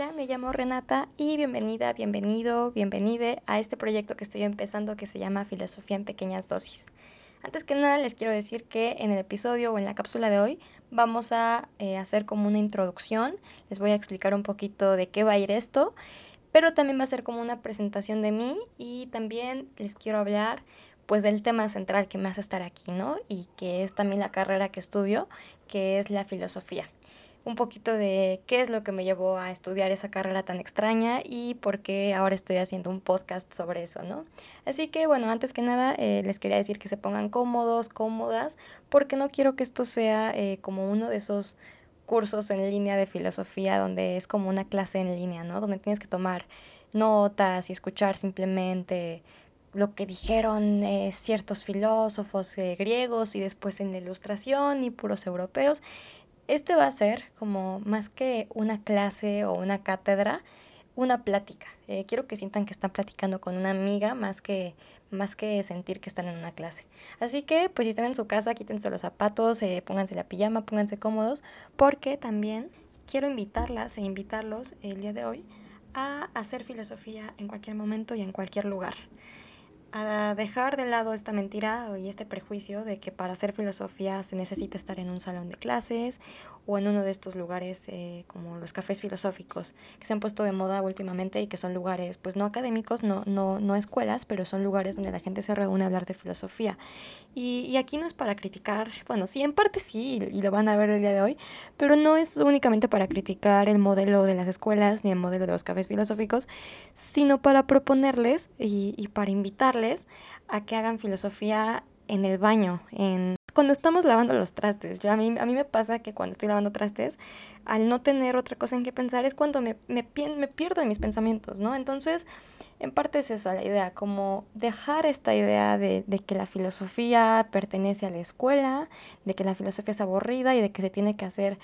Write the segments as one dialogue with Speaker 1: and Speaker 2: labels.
Speaker 1: Hola, me llamo Renata y bienvenida, bienvenido, bienvenide a este proyecto que estoy empezando que se llama Filosofía en Pequeñas Dosis. Antes que nada les quiero decir que en el episodio o en la cápsula de hoy vamos a eh, hacer como una introducción, les voy a explicar un poquito de qué va a ir esto, pero también va a ser como una presentación de mí y también les quiero hablar pues del tema central que me hace estar aquí, ¿no? Y que es también la carrera que estudio, que es la filosofía un poquito de qué es lo que me llevó a estudiar esa carrera tan extraña y por qué ahora estoy haciendo un podcast sobre eso, ¿no? Así que bueno, antes que nada eh, les quería decir que se pongan cómodos, cómodas, porque no quiero que esto sea eh, como uno de esos cursos en línea de filosofía donde es como una clase en línea, ¿no? Donde tienes que tomar notas y escuchar simplemente lo que dijeron eh, ciertos filósofos griegos y después en la ilustración y puros europeos. Este va a ser como más que una clase o una cátedra, una plática. Eh, quiero que sientan que están platicando con una amiga más que, más que sentir que están en una clase. Así que, pues si están en su casa, quítense los zapatos, eh, pónganse la pijama, pónganse cómodos, porque también quiero invitarlas e invitarlos el día de hoy a hacer filosofía en cualquier momento y en cualquier lugar a dejar de lado esta mentira y este prejuicio de que para hacer filosofía se necesita estar en un salón de clases o en uno de estos lugares eh, como los cafés filosóficos que se han puesto de moda últimamente y que son lugares pues no académicos, no, no, no escuelas, pero son lugares donde la gente se reúne a hablar de filosofía. Y, y aquí no es para criticar, bueno, sí, en parte sí, y lo van a ver el día de hoy, pero no es únicamente para criticar el modelo de las escuelas ni el modelo de los cafés filosóficos, sino para proponerles y, y para invitarles a que hagan filosofía en el baño, en cuando estamos lavando los trastes. Yo, a, mí, a mí me pasa que cuando estoy lavando trastes, al no tener otra cosa en que pensar, es cuando me, me, me pierdo en mis pensamientos, ¿no? Entonces, en parte es esa la idea, como dejar esta idea de, de, que la filosofía pertenece a la escuela, de que la filosofía es aburrida y de que se tiene que hacer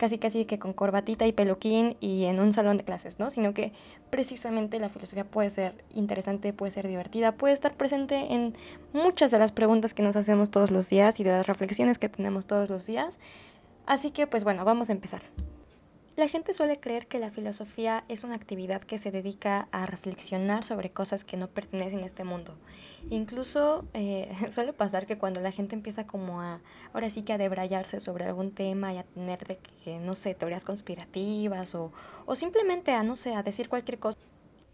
Speaker 1: casi casi que con corbatita y peluquín y en un salón de clases, ¿no? Sino que precisamente la filosofía puede ser interesante, puede ser divertida, puede estar presente en muchas de las preguntas que nos hacemos todos los días y de las reflexiones que tenemos todos los días. Así que pues bueno, vamos a empezar. La gente suele creer que la filosofía es una actividad que se dedica a reflexionar sobre cosas que no pertenecen a este mundo. Incluso eh, suele pasar que cuando la gente empieza como a, ahora sí que a debrayarse sobre algún tema y a tener de que, no sé, teorías conspirativas o, o simplemente a, no sé, a decir cualquier cosa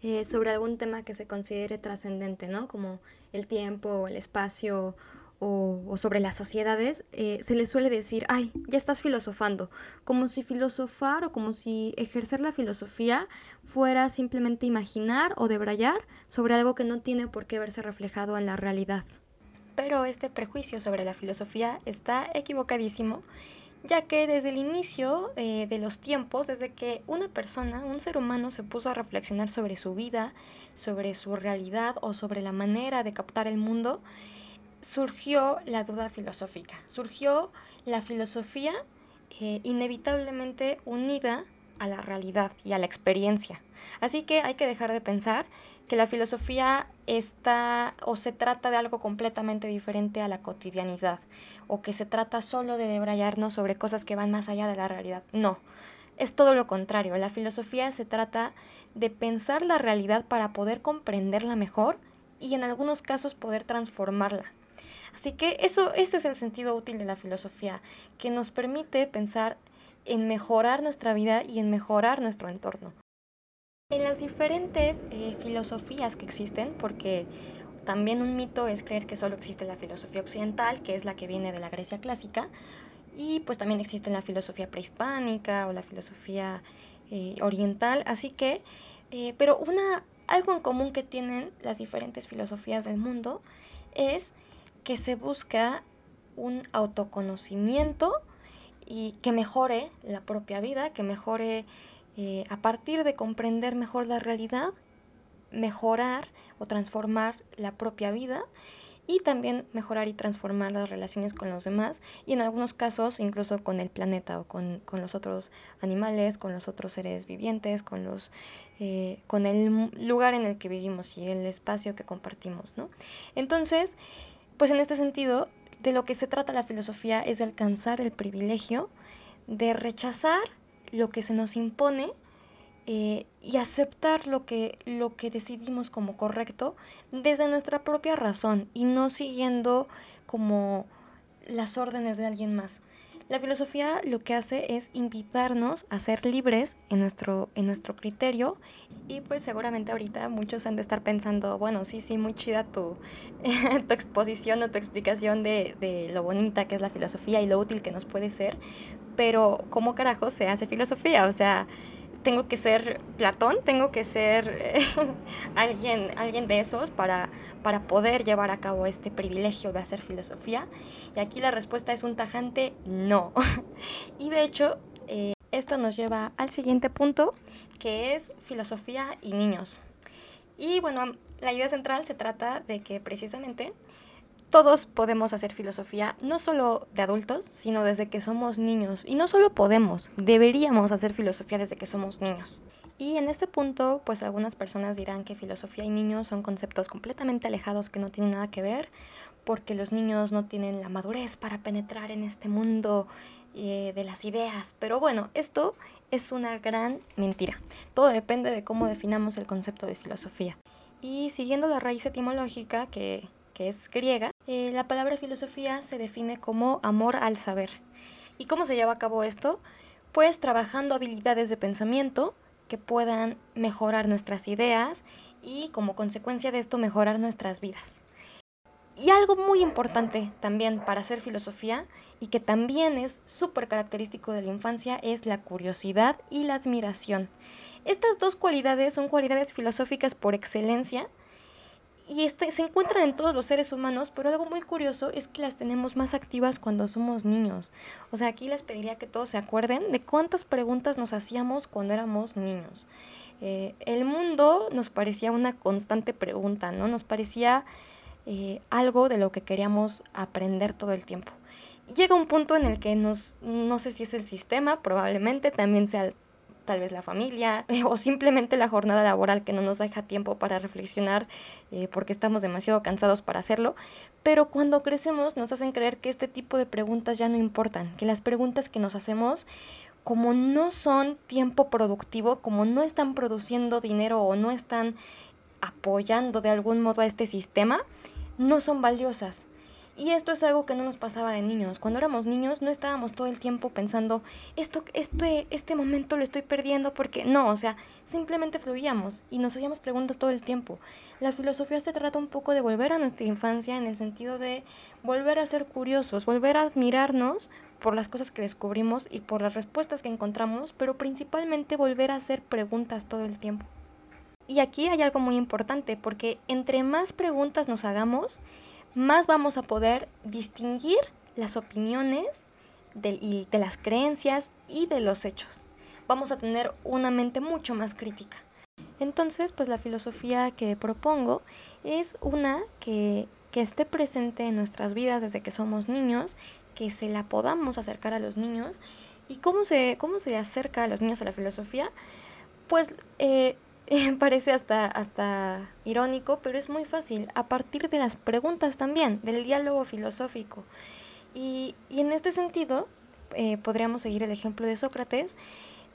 Speaker 1: eh, sobre algún tema que se considere trascendente, ¿no? Como el tiempo o el espacio o, sobre las sociedades, eh, se les suele decir, ay, ya estás filosofando, como si filosofar o como si ejercer la filosofía fuera simplemente imaginar o debrayar sobre algo que no tiene por qué verse reflejado en la realidad. Pero este prejuicio sobre la filosofía está equivocadísimo, ya que desde el inicio eh, de los tiempos, desde que una persona, un ser humano, se puso a reflexionar sobre su vida, sobre su realidad o sobre la manera de captar el mundo, surgió la duda filosófica, surgió la filosofía eh, inevitablemente unida a la realidad y a la experiencia. Así que hay que dejar de pensar que la filosofía está o se trata de algo completamente diferente a la cotidianidad o que se trata solo de debrayarnos sobre cosas que van más allá de la realidad. No, es todo lo contrario. La filosofía se trata de pensar la realidad para poder comprenderla mejor y en algunos casos poder transformarla. Así que eso, ese es el sentido útil de la filosofía, que nos permite pensar en mejorar nuestra vida y en mejorar nuestro entorno. En las diferentes eh, filosofías que existen, porque también un mito es creer que solo existe la filosofía occidental, que es la que viene de la Grecia clásica, y pues también existe la filosofía prehispánica o la filosofía eh, oriental, así que, eh, pero una, algo en común que tienen las diferentes filosofías del mundo es que se busca un autoconocimiento y que mejore la propia vida, que mejore eh, a partir de comprender mejor la realidad, mejorar o transformar la propia vida y también mejorar y transformar las relaciones con los demás y en algunos casos incluso con el planeta o con, los otros animales, con los otros seres vivientes, con, los, eh, con el lugar en el que vivimos y el espacio que compartimos. ¿no? Entonces, pues en este sentido, de lo que se trata la filosofía es de alcanzar el privilegio de rechazar lo que se nos impone eh, y aceptar lo que, lo que decidimos como correcto desde nuestra propia razón y no siguiendo como las órdenes de alguien más. La filosofía lo que hace es invitarnos a ser libres en nuestro, en nuestro criterio y pues seguramente ahorita muchos han de estar pensando, bueno, sí, sí, muy chida tu, tu exposición o tu explicación de, de lo bonita que es la filosofía y lo útil que nos puede ser, pero ¿cómo carajo se hace filosofía? O sea, tengo que ser Platón, tengo que ser eh, alguien, alguien de esos para, para poder llevar a cabo este privilegio de hacer filosofía. Y aquí la respuesta es un tajante no. y de hecho, eh, esto nos lleva al siguiente punto, que es filosofía y niños. Y bueno, la idea central se trata de que precisamente todos podemos hacer filosofía, no solo de adultos, sino desde que somos niños. Y no solo podemos, deberíamos hacer filosofía desde que somos niños. Y en este punto, pues algunas personas dirán que filosofía y niños son conceptos completamente alejados que no tienen nada que ver, porque los niños no tienen la madurez para penetrar en este mundo eh, de las ideas. Pero bueno, esto es una gran mentira. Todo depende de cómo definamos el concepto de filosofía. Y siguiendo la raíz etimológica, que que es griega, eh, la palabra filosofía se define como amor al saber. ¿Y cómo se lleva a cabo esto? Pues trabajando habilidades de pensamiento que puedan mejorar nuestras ideas y como consecuencia de esto mejorar nuestras vidas. Y algo muy importante también para hacer filosofía y que también es súper característico de la infancia es la curiosidad y la admiración. Estas dos cualidades son cualidades filosóficas por excelencia y este, se encuentran en todos los seres humanos, pero algo muy curioso es que las tenemos más activas cuando somos niños. O sea, aquí les pediría que todos se acuerden de cuántas preguntas nos hacíamos cuando éramos niños. Eh, el mundo nos parecía una constante pregunta, ¿no? Nos parecía eh, algo de lo que queríamos aprender todo el tiempo. llega un punto en el que nos, no sé si es el sistema, probablemente también sea tal vez la familia o simplemente la jornada laboral que no nos deja tiempo para reflexionar eh, porque estamos demasiado cansados para hacerlo. Pero cuando crecemos nos hacen creer que este tipo de preguntas ya no importan, que las preguntas que nos hacemos como no son tiempo productivo, como no están produciendo dinero o no están apoyando de algún modo a este sistema, no son valiosas. Y esto es algo que no nos pasaba de niños. Cuando éramos niños no estábamos todo el tiempo pensando, esto, este, este momento lo estoy perdiendo porque no, o sea, simplemente fluíamos y nos hacíamos preguntas todo el tiempo. La filosofía se trata un poco de volver a nuestra infancia en el sentido de volver a ser curiosos, volver a admirarnos por las cosas que descubrimos y por las respuestas que encontramos, pero principalmente volver a hacer preguntas todo el tiempo. Y aquí hay algo muy importante, porque entre más preguntas nos hagamos, más vamos a poder distinguir las opiniones de, las creencias y de los hechos. Vamos a tener una mente mucho más crítica. Entonces, pues la filosofía que propongo es una que, que esté presente en nuestras vidas desde que somos niños, que se la podamos acercar a los niños. ¿Y cómo se, cómo se acerca a los niños a la filosofía? Pues eh, parece hasta, hasta irónico, pero es muy fácil, a partir de las preguntas también, del diálogo filosófico. Y, en este sentido, eh, podríamos seguir el ejemplo de Sócrates,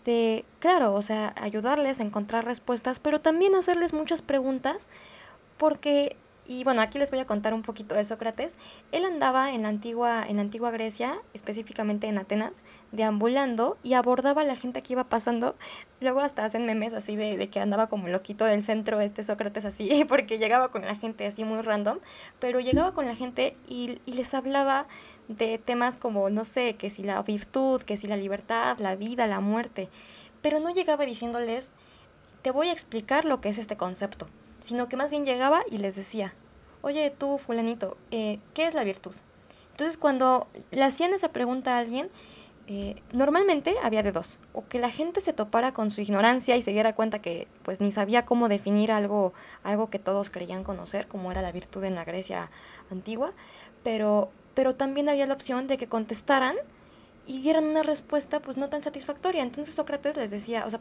Speaker 1: de, claro, o sea, ayudarles a encontrar respuestas, pero también hacerles muchas preguntas, porque y bueno, aquí les voy a contar un poquito de Sócrates. Él andaba en la antigua, en la antigua Grecia, específicamente en Atenas, deambulando y abordaba la gente que iba pasando. Luego hasta hacen memes así de, de que andaba como loquito del centro este Sócrates así, porque llegaba con la gente así muy random, pero llegaba con la gente y, y les hablaba de temas como, no sé, que si la virtud, que si la libertad, la vida, la muerte, pero no llegaba diciéndoles, te voy a explicar lo que es este concepto sino que más bien llegaba y les decía, oye tú, fulanito, eh, ¿qué es la virtud? Entonces cuando le hacían esa pregunta a alguien, eh, normalmente había de dos, o que la gente se topara con su ignorancia y se diera cuenta que pues ni sabía cómo definir algo, algo que todos creían conocer, como era la virtud en la Grecia antigua, pero, pero también había la opción de que contestaran y dieran una respuesta pues no tan satisfactoria. Entonces Sócrates les decía, o sea,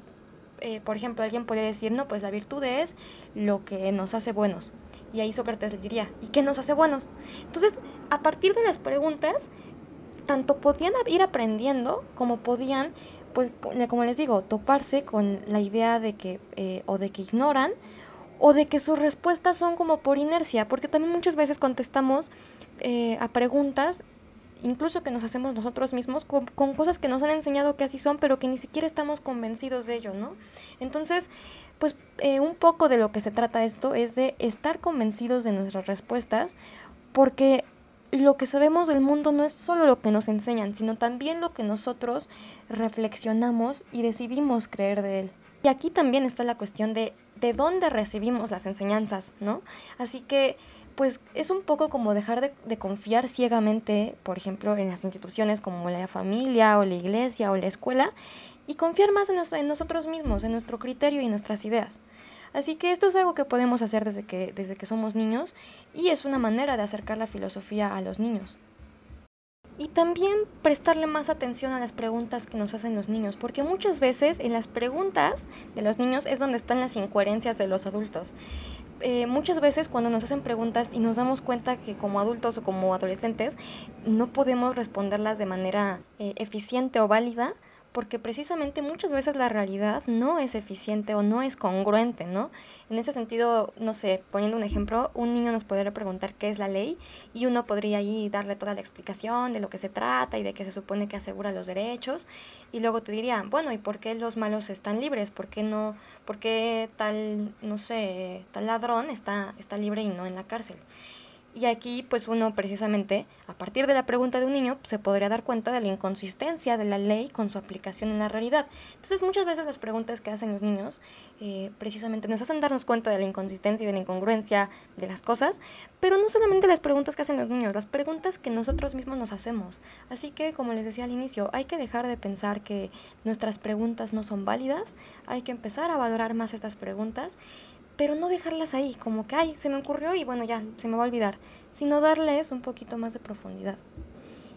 Speaker 1: eh, por ejemplo, alguien podría decir, no, pues la virtud es lo que nos hace buenos. Y ahí Sócrates les diría, ¿y qué nos hace buenos? Entonces, a partir de las preguntas, tanto podían ir aprendiendo como podían pues como les digo, toparse con la idea de que eh, o de que ignoran o de que sus respuestas son como por inercia, porque también muchas veces contestamos eh, a preguntas, incluso que nos hacemos nosotros mismos, con, cosas que nos han enseñado que así son, pero que ni siquiera estamos convencidos de ello, ¿no? Entonces, pues eh, un poco de lo que se trata esto es de estar convencidos de nuestras respuestas, porque lo que sabemos del mundo no es solo lo que nos enseñan, sino también lo que nosotros reflexionamos y decidimos creer de él. Y aquí también está la cuestión de de dónde recibimos las enseñanzas, ¿no? Así que, pues es un poco como dejar de, confiar ciegamente, por ejemplo, en las instituciones como la familia o la iglesia o la escuela, y confiar más en, nosotros mismos, en nuestro criterio y nuestras ideas. Así que esto es algo que podemos hacer desde que, desde que somos niños y es una manera de acercar la filosofía a los niños. Y también prestarle más atención a las preguntas que nos hacen los niños, porque muchas veces en las preguntas de los niños es donde están las incoherencias de los adultos. Eh, muchas veces cuando nos hacen preguntas y nos damos cuenta que como adultos o como adolescentes no podemos responderlas de manera eh, eficiente o válida, porque precisamente muchas veces la realidad no es eficiente o no es congruente, ¿no? En ese sentido, no sé, poniendo un ejemplo, un niño nos podría preguntar qué es la ley y uno podría ahí darle toda la explicación de lo que se trata y de que se supone que asegura los derechos y luego te diría, bueno, ¿y por qué los malos están libres? ¿Por qué no, por qué tal, no sé, tal ladrón está, está libre y no en la cárcel? Y aquí, pues uno precisamente, a partir de la pregunta de un niño, se podría dar cuenta de la inconsistencia de la ley con su aplicación en la realidad. Entonces, muchas veces las preguntas que hacen los niños, eh, precisamente nos hacen darnos cuenta de la inconsistencia y de la incongruencia de las cosas, pero no solamente las preguntas que hacen los niños, las preguntas que nosotros mismos nos hacemos. Así que, como les decía al inicio, hay que dejar de pensar que nuestras preguntas no son válidas, hay que empezar a valorar más estas preguntas pero no dejarlas ahí, como que, ay, se me ocurrió y bueno, ya, se me va a olvidar, sino darles un poquito más de profundidad.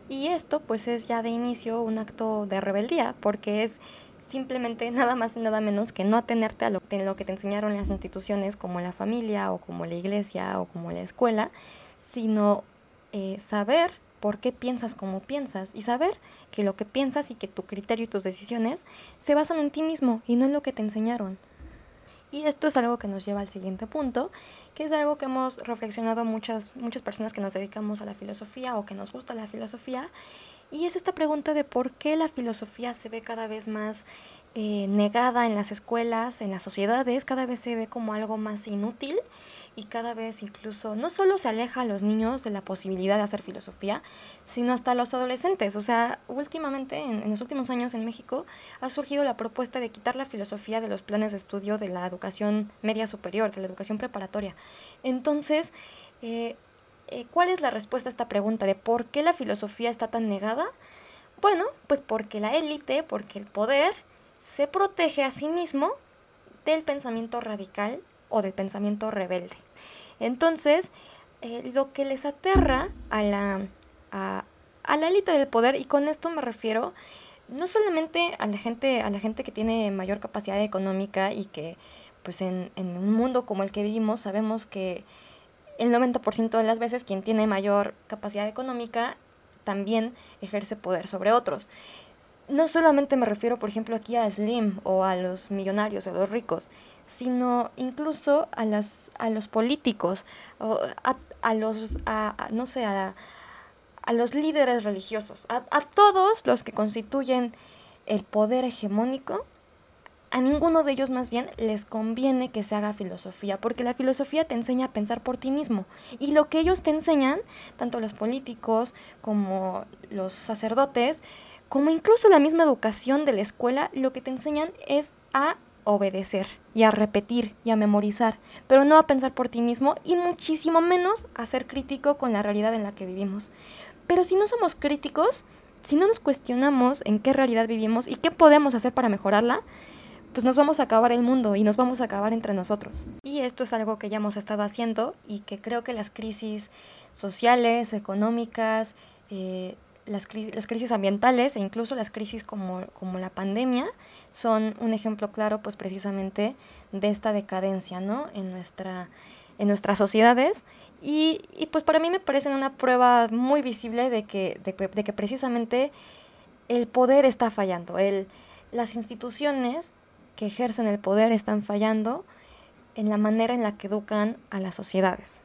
Speaker 1: Y esto pues es ya de inicio un acto de rebeldía, porque es simplemente nada más y nada menos que no atenerte a lo, que te enseñaron las instituciones como la familia o como la iglesia o como la escuela, sino eh, saber por qué piensas como piensas y saber que lo que piensas y que tu criterio y tus decisiones se basan en ti mismo y no en lo que te enseñaron. Y esto es algo que nos lleva al siguiente punto, que es algo que hemos reflexionado muchas, muchas personas que nos dedicamos a la filosofía o que nos gusta la filosofía, y es esta pregunta de por qué la filosofía se ve cada vez más eh, negada en las escuelas, en las sociedades, cada vez se ve como algo más inútil y cada vez incluso no solo se aleja a los niños de la posibilidad de hacer filosofía, sino hasta a los adolescentes. O sea, últimamente, en, los últimos años en México, ha surgido la propuesta de quitar la filosofía de los planes de estudio de la educación media superior, de la educación preparatoria. Entonces, eh, eh, ¿cuál es la respuesta a esta pregunta de por qué la filosofía está tan negada? Bueno, pues porque la élite, porque el poder, se protege a sí mismo del pensamiento radical o del pensamiento rebelde. Entonces, eh, lo que les aterra a la, a, la élite del poder, y con esto me refiero no solamente a la gente, a la gente que tiene mayor capacidad económica y que pues en, en un mundo como el que vivimos sabemos que el 90% de las veces quien tiene mayor capacidad económica también ejerce poder sobre otros no solamente me refiero, por ejemplo, aquí a Slim o a los millonarios o a los ricos, sino incluso a, las, a los políticos, o a, los, a, no sé, a, los líderes religiosos, a, todos los que constituyen el poder hegemónico, a ninguno de ellos más bien les conviene que se haga filosofía, porque la filosofía te enseña a pensar por ti mismo. Y lo que ellos te enseñan, tanto los políticos como los sacerdotes, como incluso la misma educación de la escuela, lo que te enseñan es a obedecer y a repetir y a memorizar, pero no a pensar por ti mismo y muchísimo menos a ser crítico con la realidad en la que vivimos. Pero si no somos críticos, si no nos cuestionamos en qué realidad vivimos y qué podemos hacer para mejorarla, pues nos vamos a acabar el mundo y nos vamos a acabar entre nosotros. Y esto es algo que ya hemos estado haciendo y que creo que las crisis sociales, económicas, eh, las, las, crisis ambientales e incluso las crisis como, como, la pandemia son un ejemplo claro pues precisamente de esta decadencia ¿no? en, nuestra, en nuestras sociedades y, y, pues para mí me parecen una prueba muy visible de que, de, de que precisamente el poder está fallando, el, las instituciones que ejercen el poder están fallando en la manera en la que educan a las sociedades.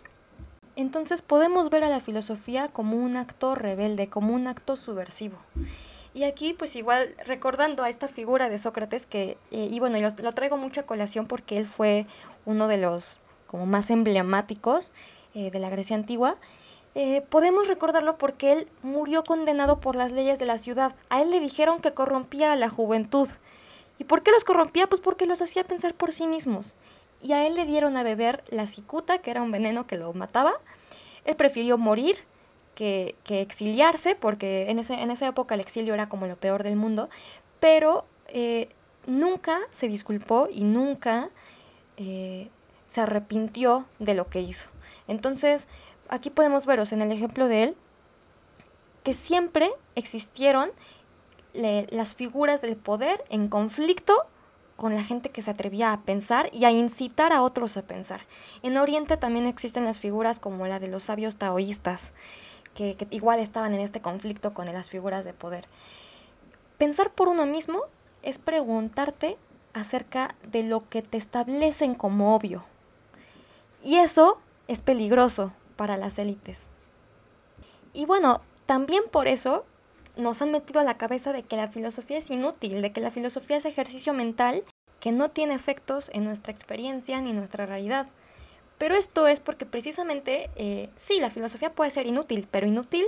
Speaker 1: Entonces podemos ver a la filosofía como un acto rebelde, como un acto subversivo. Y aquí, pues igual, recordando a esta figura de Sócrates, que, eh, y bueno, lo, traigo mucho a colación porque él fue uno de los como más emblemáticos eh, de la Grecia antigua, eh, podemos recordarlo porque él murió condenado por las leyes de la ciudad. A él le dijeron que corrompía a la juventud. ¿Y por qué los corrompía? Pues porque los hacía pensar por sí mismos. Y a él le dieron a beber la cicuta, que era un veneno que lo mataba. Él prefirió morir que, exiliarse, porque en, ese, en, esa época el exilio era como lo peor del mundo. Pero eh, nunca se disculpó y nunca eh, se arrepintió de lo que hizo. Entonces, aquí podemos veros en el ejemplo de él que siempre existieron las figuras del poder en conflicto con la gente que se atrevía a pensar y a incitar a otros a pensar. En Oriente también existen las figuras como la de los sabios taoístas, que, que igual estaban en este conflicto con las figuras de poder. Pensar por uno mismo es preguntarte acerca de lo que te establecen como obvio. Y eso es peligroso para las élites. Y bueno, también por eso nos han metido a la cabeza de que la filosofía es inútil, de que la filosofía es ejercicio mental que no tiene efectos en nuestra experiencia ni en nuestra realidad. Pero esto es porque precisamente, eh, sí, la filosofía puede ser inútil, pero inútil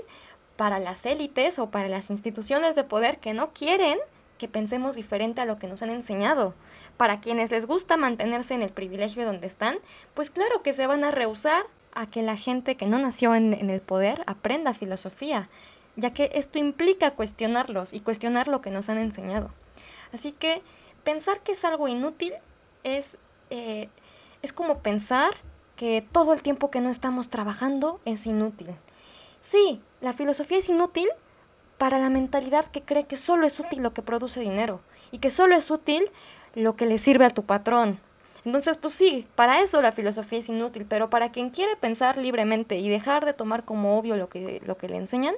Speaker 1: para las élites o para las instituciones de poder que no quieren que pensemos diferente a lo que nos han enseñado. Para quienes les gusta mantenerse en el privilegio donde están, pues claro que se van a rehusar a que la gente que no nació en, el poder aprenda filosofía, ya que esto implica cuestionarlos y cuestionar lo que nos han enseñado. Así que pensar que es algo inútil es, eh, es como pensar que todo el tiempo que no estamos trabajando es inútil. Sí, la filosofía es inútil para la mentalidad que cree que solo es útil lo que produce dinero y que solo es útil lo que le sirve a tu patrón entonces, pues sí, para eso la filosofía es inútil, pero para quien quiere pensar libremente y dejar de tomar como obvio lo que, lo que le enseñan,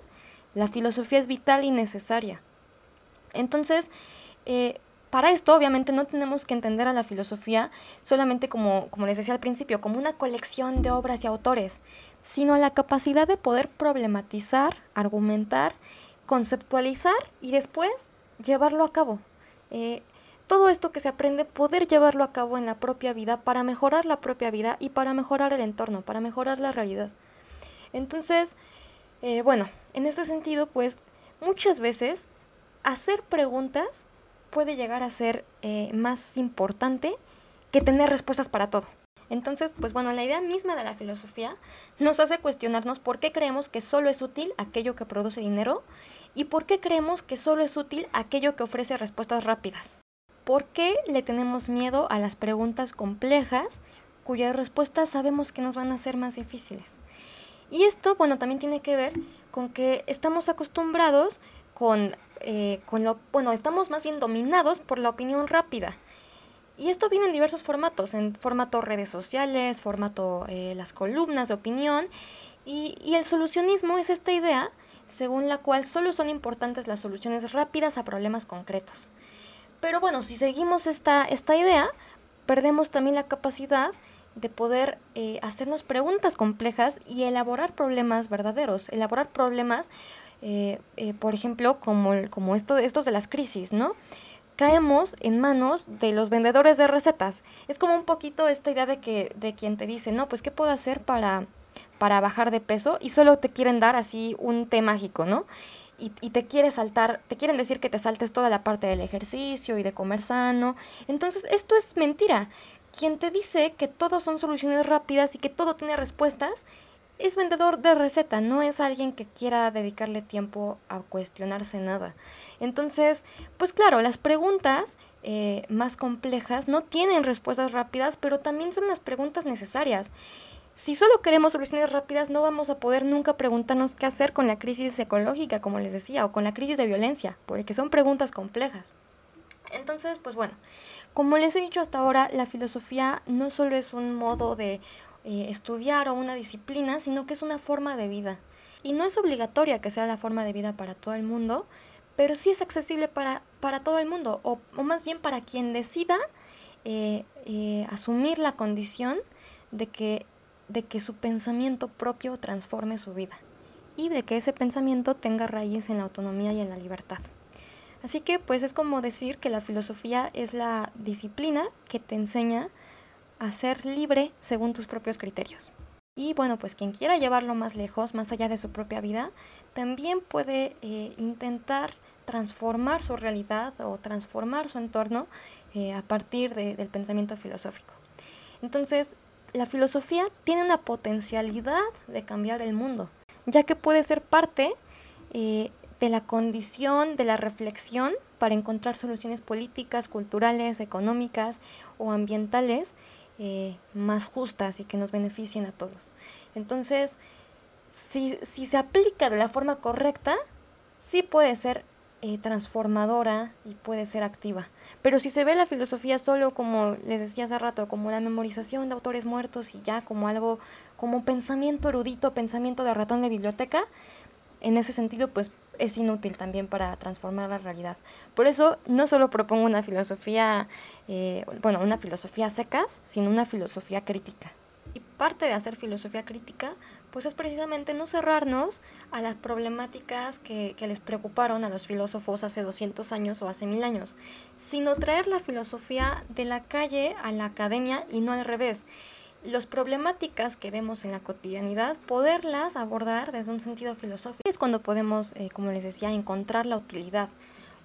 Speaker 1: la filosofía es vital y necesaria. Entonces, eh, para esto, obviamente, no tenemos que entender a la filosofía solamente como, como les decía al principio, como una colección de obras y autores, sino la capacidad de poder problematizar, argumentar, conceptualizar y después llevarlo a cabo. Eh, todo esto que se aprende, poder llevarlo a cabo en la propia vida para mejorar la propia vida y para mejorar el entorno, para mejorar la realidad. Entonces, eh, bueno, en este sentido, pues muchas veces hacer preguntas puede llegar a ser eh, más importante que tener respuestas para todo. Entonces, pues bueno, la idea misma de la filosofía nos hace cuestionarnos por qué creemos que solo es útil aquello que produce dinero y por qué creemos que solo es útil aquello que ofrece respuestas rápidas. ¿Por qué le tenemos miedo a las preguntas complejas cuyas respuestas sabemos que nos van a ser más difíciles? Y esto, bueno, también tiene que ver con que estamos acostumbrados con, eh, con lo, bueno, estamos más bien dominados por la opinión rápida. Y esto viene en diversos formatos, en formato redes sociales, formato eh, las columnas de opinión. Y, y el solucionismo es esta idea según la cual solo son importantes las soluciones rápidas a problemas concretos. Pero bueno, si seguimos esta, esta idea, perdemos también la capacidad de poder eh, hacernos preguntas complejas y elaborar problemas verdaderos, elaborar problemas, eh, eh, por ejemplo, como, como esto, estos de las crisis, ¿no? Caemos en manos de los vendedores de recetas. Es como un poquito esta idea de que de quien te dice, no, pues, ¿qué puedo hacer para, para bajar de peso? Y solo te quieren dar así un té mágico, ¿no? y, te quiere saltar, te quieren decir que te saltes toda la parte del ejercicio y de comer sano. Entonces, esto es mentira. Quien te dice que todo son soluciones rápidas y que todo tiene respuestas, es vendedor de receta, no es alguien que quiera dedicarle tiempo a cuestionarse nada. Entonces, pues claro, las preguntas eh, más complejas no tienen respuestas rápidas, pero también son las preguntas necesarias. Si solo queremos soluciones rápidas, no vamos a poder nunca preguntarnos qué hacer con la crisis ecológica, como les decía, o con la crisis de violencia, porque son preguntas complejas. Entonces, pues bueno, como les he dicho hasta ahora, la filosofía no solo es un modo de eh, estudiar o una disciplina, sino que es una forma de vida. Y no es obligatoria que sea la forma de vida para todo el mundo, pero sí es accesible para, para todo el mundo, o, más bien para quien decida eh, eh, asumir la condición de que, de que su pensamiento propio transforme su vida y de que ese pensamiento tenga raíz en la autonomía y en la libertad. Así que pues es como decir que la filosofía es la disciplina que te enseña a ser libre según tus propios criterios. Y bueno, pues quien quiera llevarlo más lejos, más allá de su propia vida, también puede eh, intentar transformar su realidad o transformar su entorno eh, a partir del pensamiento filosófico. Entonces, la filosofía tiene una potencialidad de cambiar el mundo, ya que puede ser parte eh, de la condición de la reflexión para encontrar soluciones políticas, culturales, económicas o ambientales eh, más justas y que nos beneficien a todos. Entonces, si, se aplica de la forma correcta, sí puede ser eh, transformadora y puede ser activa. Pero si se ve la filosofía solo como les decía hace rato, como la memorización de autores muertos y ya como algo, como pensamiento erudito, pensamiento de ratón de biblioteca, en ese sentido, pues es inútil también para transformar la realidad. Por eso no solo propongo una filosofía, eh, bueno, una filosofía secas, sino una filosofía crítica. Y parte de hacer filosofía crítica, pues es precisamente no cerrarnos a las problemáticas que, que les preocuparon a los filósofos hace 200 años o hace mil años, sino traer la filosofía de la calle a la academia y no al revés las problemáticas que vemos en la cotidianidad, poderlas abordar desde un sentido filosófico. Es cuando podemos, eh, como les decía, encontrar la utilidad.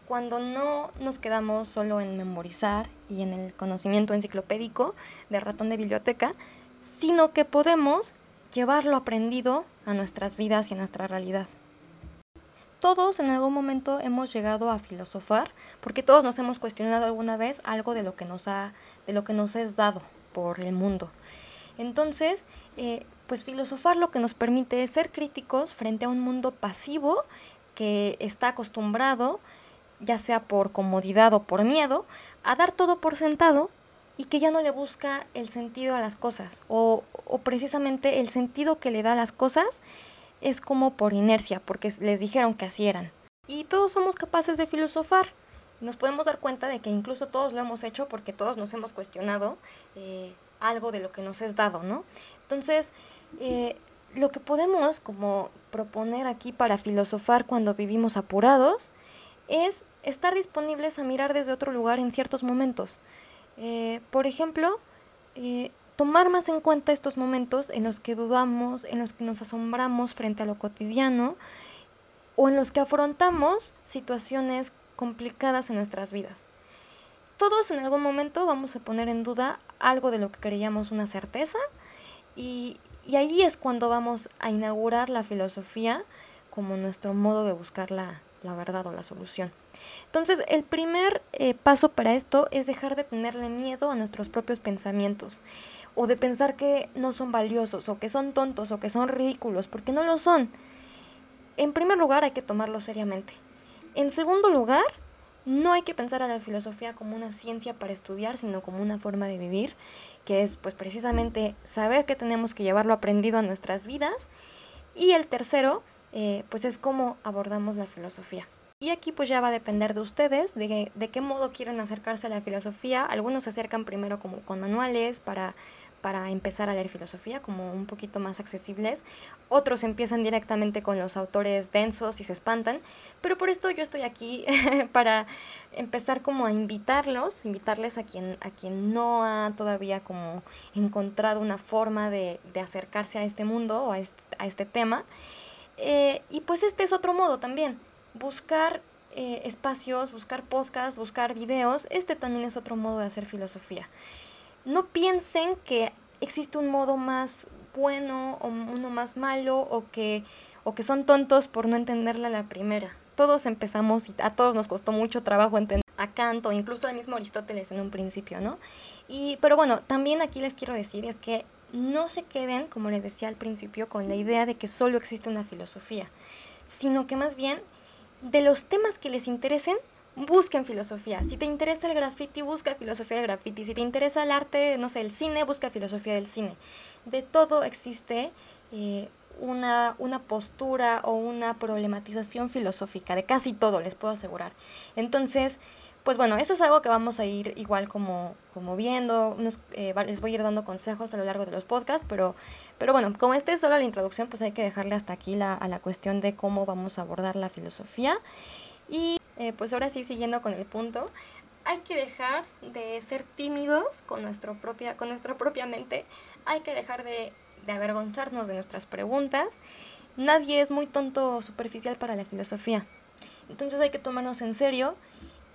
Speaker 1: Cuando no nos quedamos solo en memorizar y en el conocimiento enciclopédico de ratón de biblioteca, sino que podemos llevar lo aprendido a nuestras vidas y a nuestra realidad. Todos en algún momento hemos llegado a filosofar, porque todos nos hemos cuestionado alguna vez algo de lo que nos ha, de lo que nos es dado por el mundo. Entonces, eh, pues filosofar lo que nos permite es ser críticos frente a un mundo pasivo que está acostumbrado, ya sea por comodidad o por miedo, a dar todo por sentado y que ya no le busca el sentido a las cosas o, o precisamente el sentido que le da a las cosas es como por inercia, porque les dijeron que así eran. Y todos somos capaces de filosofar. Nos podemos dar cuenta de que incluso todos lo hemos hecho porque todos nos hemos cuestionado eh, algo de lo que nos es dado, ¿no? Entonces, eh, lo que podemos como proponer aquí para filosofar cuando vivimos apurados es estar disponibles a mirar desde otro lugar en ciertos momentos. Eh, por ejemplo, eh, tomar más en cuenta estos momentos en los que dudamos, en los que nos asombramos frente a lo cotidiano o en los que afrontamos situaciones complicadas en nuestras vidas. Todos en algún momento vamos a poner en duda algo de lo que creíamos una certeza y, ahí es cuando vamos a inaugurar la filosofía como nuestro modo de buscar la, verdad o la solución. Entonces, el primer eh, paso para esto es dejar de tenerle miedo a nuestros propios pensamientos o de pensar que no son valiosos o que son tontos o que son ridículos, porque no lo son. En primer lugar, hay que tomarlo seriamente. En segundo lugar, no hay que pensar a la filosofía como una ciencia para estudiar, sino como una forma de vivir, que es pues precisamente saber que tenemos que llevarlo aprendido a nuestras vidas. Y el tercero, eh, pues es cómo abordamos la filosofía. Y aquí pues ya va a depender de ustedes, de, de qué modo quieren acercarse a la filosofía. Algunos se acercan primero como con manuales para para empezar a leer filosofía, como un poquito más accesibles. Otros empiezan directamente con los autores densos y se espantan, pero por esto yo estoy aquí para empezar como a invitarlos, invitarles a quien, a quien no ha todavía como encontrado una forma de, acercarse a este mundo o a este, tema. Eh, y pues este es otro modo también, buscar eh, espacios, buscar podcasts, buscar videos, este también es otro modo de hacer filosofía no piensen que existe un modo más bueno o uno más malo o que, o que son tontos por no entenderla la primera. Todos empezamos y a todos nos costó mucho trabajo entender a Kant o incluso al mismo Aristóteles en un principio, ¿no? Y, pero bueno, también aquí les quiero decir es que no se queden, como les decía al principio, con la idea de que solo existe una filosofía, sino que más bien de los temas que les interesen, busquen filosofía. Si te interesa el graffiti, busca filosofía del graffiti. Si te interesa el arte, no sé, el cine, busca filosofía del cine. De todo existe eh, una, una postura o una problematización filosófica de casi todo, les puedo asegurar. Entonces, pues bueno, eso es algo que vamos a ir igual como, como viendo, eh, les voy a ir dando consejos a lo largo de los podcasts, pero, pero bueno, como esta es solo la introducción, pues hay que dejarle hasta aquí la, a la cuestión de cómo vamos a abordar la filosofía. Y eh, pues ahora sí, siguiendo con el punto, hay que dejar de ser tímidos con, nuestro propia, con nuestra propia mente, hay que dejar de, avergonzarnos de nuestras preguntas. Nadie es muy tonto o superficial para la filosofía. Entonces hay que tomarnos en serio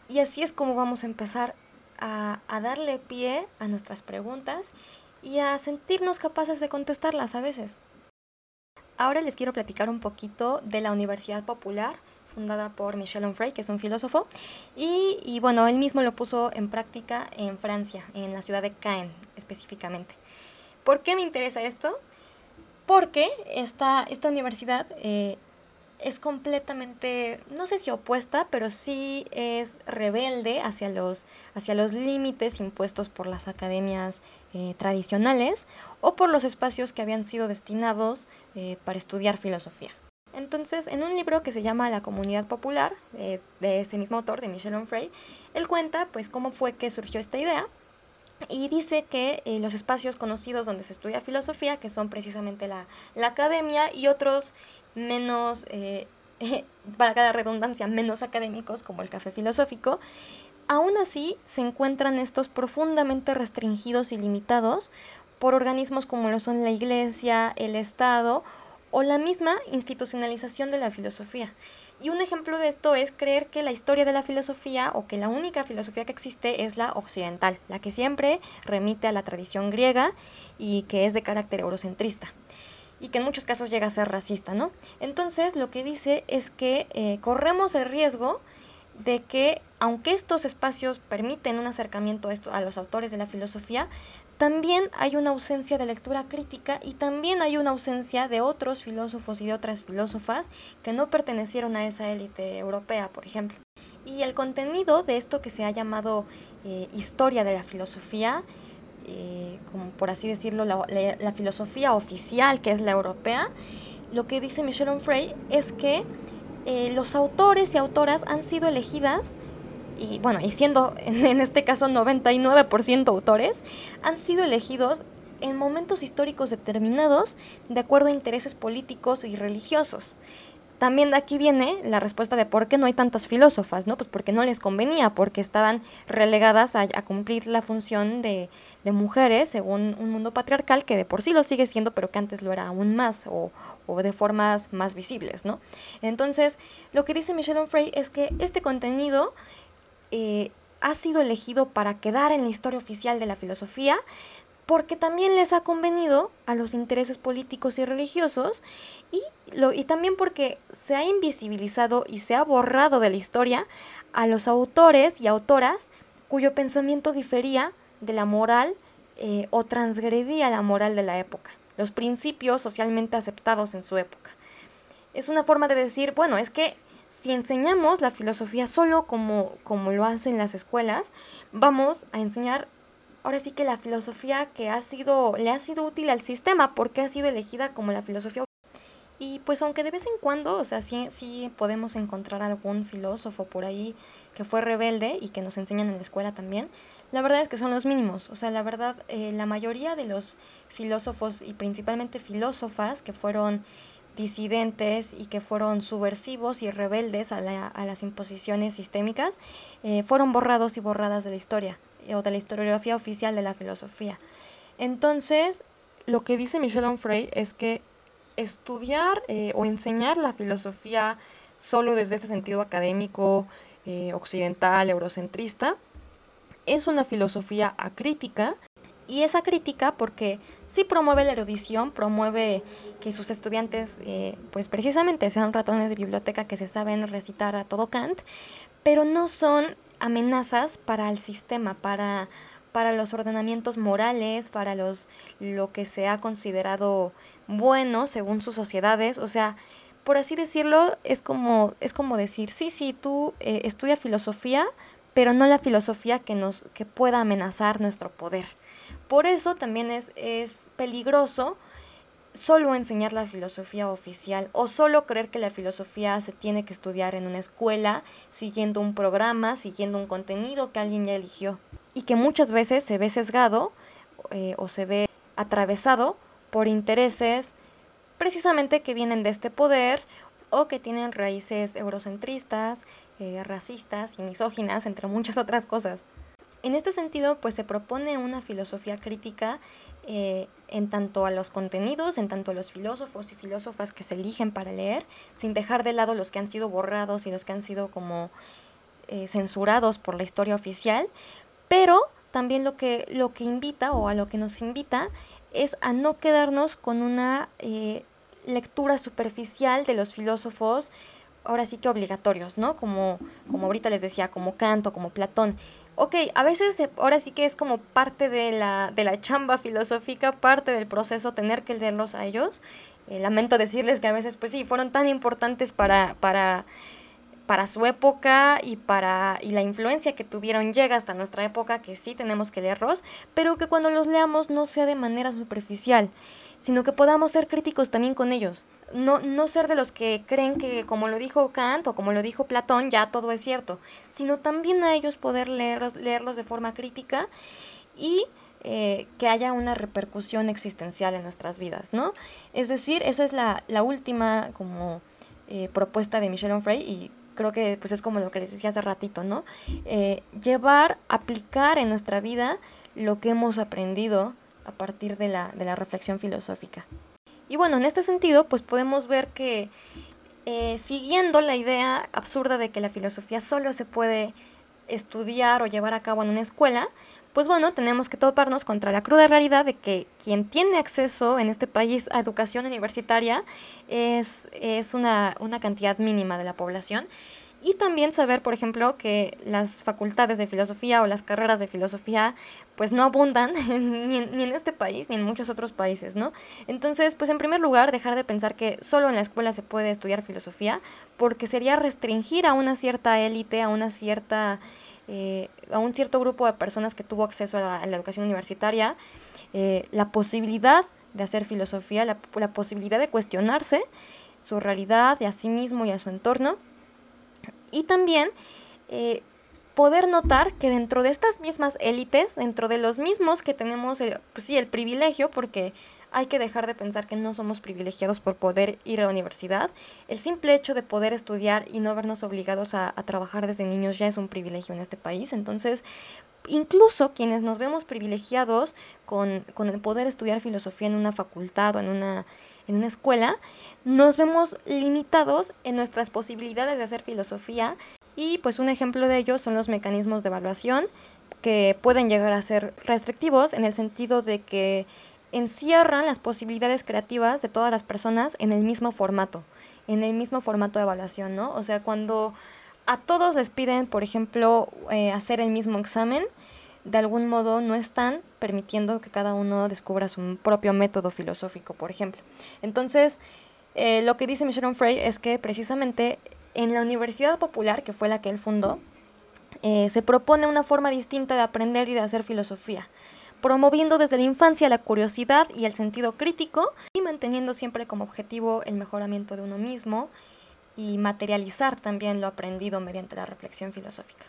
Speaker 1: y así es como vamos a empezar a, a, darle pie a nuestras preguntas y a sentirnos capaces de contestarlas a veces. Ahora les quiero platicar un poquito de la Universidad Popular, fundada por Michel Onfray, que es un filósofo, y, bueno, él mismo lo puso en práctica en Francia, en la ciudad de Caen específicamente. ¿Por qué me interesa esto? Porque esta, esta universidad eh, es completamente, no sé si opuesta, pero sí es rebelde hacia los, hacia los límites impuestos por las academias eh, tradicionales o por los espacios que habían sido destinados eh, para estudiar filosofía. Entonces, en un libro que se llama La Comunidad Popular, eh, de ese mismo autor, de Michel Onfray, él cuenta pues cómo fue que surgió esta idea y dice que los espacios conocidos donde se estudia filosofía, que son precisamente la, la academia y otros menos, eh, valga la redundancia, menos académicos como el café filosófico, aún así se encuentran estos profundamente restringidos y limitados por organismos como lo son la Iglesia, el Estado o la misma institucionalización de la filosofía. Y un ejemplo de esto es creer que la historia de la filosofía o que la única filosofía que existe es la occidental, la que siempre remite a la tradición griega y que es de carácter eurocentrista y que en muchos casos llega a ser racista, ¿no? Entonces lo que dice es que eh, corremos el riesgo de que, aunque estos espacios permiten un acercamiento a, los autores de la filosofía, también hay una ausencia de lectura crítica y también hay una ausencia de otros filósofos y de otras filósofas que no pertenecieron a esa élite europea, por ejemplo. Y el contenido de esto que se ha llamado eh, historia de la filosofía eh, como por así decirlo, la, filosofía oficial, que es la europea, lo que dice Michel Onfray es que eh, los autores y autoras han sido elegidas, y bueno, y siendo en este caso 99% autores, han sido elegidos en momentos históricos determinados de acuerdo a intereses políticos y religiosos. También de aquí viene la respuesta de por qué no hay tantas filósofas, ¿no? Pues porque no les convenía, porque estaban relegadas a, cumplir la función de, mujeres según un mundo patriarcal que de por sí lo sigue siendo, pero que antes lo era aún más o, de formas más visibles, ¿no? Entonces, lo que dice Michelle Onfray es que este contenido eh, ha sido elegido para quedar en la historia oficial de la filosofía, porque también les ha convenido a los intereses políticos y religiosos y, lo, y también porque se ha invisibilizado y se ha borrado de la historia a los autores y autoras cuyo pensamiento difería de la moral eh, o transgredía la moral de la época, los principios socialmente aceptados en su época. Es una forma de decir, bueno, es que si enseñamos la filosofía solo como, como lo hacen las escuelas, vamos a enseñar ahora sí que la filosofía que ha sido, le ha sido útil al sistema porque ha sido elegida como la filosofía. Y pues aunque de vez en cuando, o sea, sí, sí podemos encontrar algún filósofo por ahí que fue rebelde y que nos enseñan en la escuela también, la verdad es que son los mínimos. O sea, la verdad, eh, la mayoría de los filósofos y principalmente filósofas que fueron disidentes y que fueron subversivos y rebeldes a, las imposiciones sistémicas, eh, fueron borrados y borradas de la historia o de la historiografía oficial de la filosofía. Entonces, lo que dice Michel Onfray es que estudiar eh, o enseñar la filosofía solo desde este sentido académico, eh, occidental, eurocentrista, es una filosofía acrítica y esa crítica porque sí promueve la erudición, promueve que sus estudiantes eh, pues precisamente sean ratones de biblioteca que se saben recitar a todo Kant, pero no son amenazas para el sistema, para, para los ordenamientos morales, para los, lo que se ha considerado bueno según sus sociedades. O sea, por así decirlo, es como, es como decir, sí, sí, tú eh, estudia filosofía, pero no la filosofía que, nos, que pueda amenazar nuestro poder. Por eso también es, es peligroso solo enseñar la filosofía oficial o solo creer que la filosofía se tiene que estudiar en una escuela, siguiendo un programa, siguiendo un contenido que alguien ya eligió y que muchas veces se ve sesgado eh, o se ve atravesado por intereses precisamente que vienen de este poder o que tienen raíces eurocentristas, eh, racistas y misóginas, entre muchas otras cosas. En este sentido, pues se propone una filosofía crítica eh, en tanto a los contenidos, en tanto a los filósofos y filósofas que se eligen para leer, sin dejar de lado los que han sido borrados y los que han sido como eh, censurados por la historia oficial, pero también lo que, lo que invita o a lo que nos invita es a no quedarnos con una eh, lectura superficial de los filósofos, ahora sí que obligatorios, ¿no? Como, como ahorita les decía, como Kant o como Platón, ok, a veces eh, ahora sí que es como parte de la, de la chamba filosófica, parte del proceso tener que leerlos a ellos. Eh, lamento decirles que a veces, pues sí, fueron tan importantes para, para, para su época y para y la influencia que tuvieron llega hasta nuestra época que sí tenemos que leerlos, pero que cuando los leamos no sea de manera superficial sino que podamos ser críticos también con ellos. No, no ser de los que creen que, como lo dijo Kant o como lo dijo Platón, ya todo es cierto, sino también a ellos poder leerlos, leerlos de forma crítica y eh, que haya una repercusión existencial en nuestras vidas, ¿no? Es decir, esa es la, última como eh, propuesta de Michel Onfray y creo que pues es como lo que les decía hace ratito, ¿no? Eh, llevar, aplicar en nuestra vida lo que hemos aprendido a partir de la, de la reflexión filosófica. Y bueno, en este sentido, pues podemos ver que eh, siguiendo la idea absurda de que la filosofía solo se puede estudiar o llevar a cabo en una escuela, pues bueno, tenemos que toparnos contra la cruda realidad de que quien tiene acceso en este país a educación universitaria es, es una, una cantidad mínima de la población y también saber, por ejemplo, que las facultades de filosofía o las carreras de filosofía pues no abundan ni, en, este país ni en muchos otros países, ¿no? Entonces, pues en primer lugar, dejar de pensar que solo en la escuela se puede estudiar filosofía, porque sería restringir a una cierta élite, a una cierta... Eh, a un cierto grupo de personas que tuvo acceso a la, educación universitaria, eh, la posibilidad de hacer filosofía, la, la posibilidad de cuestionarse su realidad y a sí mismo y a su entorno, y también eh, poder notar que dentro de estas mismas élites, dentro de los mismos que tenemos, el, pues sí, el privilegio, porque hay que dejar de pensar que no somos privilegiados por poder ir a la universidad. El simple hecho de poder estudiar y no vernos obligados a, trabajar desde niños ya es un privilegio en este país. Entonces, incluso quienes nos vemos privilegiados con, con el poder estudiar filosofía en una facultad o en una, en una escuela, nos vemos limitados en nuestras posibilidades de hacer filosofía y pues un ejemplo de ello son los mecanismos de evaluación que pueden llegar a ser restrictivos en el sentido de que encierran las posibilidades creativas de todas las personas en el mismo formato, en el mismo formato de evaluación, ¿no? O sea, cuando a todos les piden, por ejemplo, eh, hacer el mismo examen, de algún modo no están permitiendo que cada uno descubra su propio método filosófico, por ejemplo. Entonces, eh, lo que dice Michel Onfray es que precisamente en la Universidad Popular, que fue la que él fundó, eh, se propone una forma distinta de aprender y de hacer filosofía, promoviendo desde la infancia la curiosidad y el sentido crítico y manteniendo siempre como objetivo el mejoramiento de uno mismo y materializar también lo aprendido mediante la reflexión filosófica.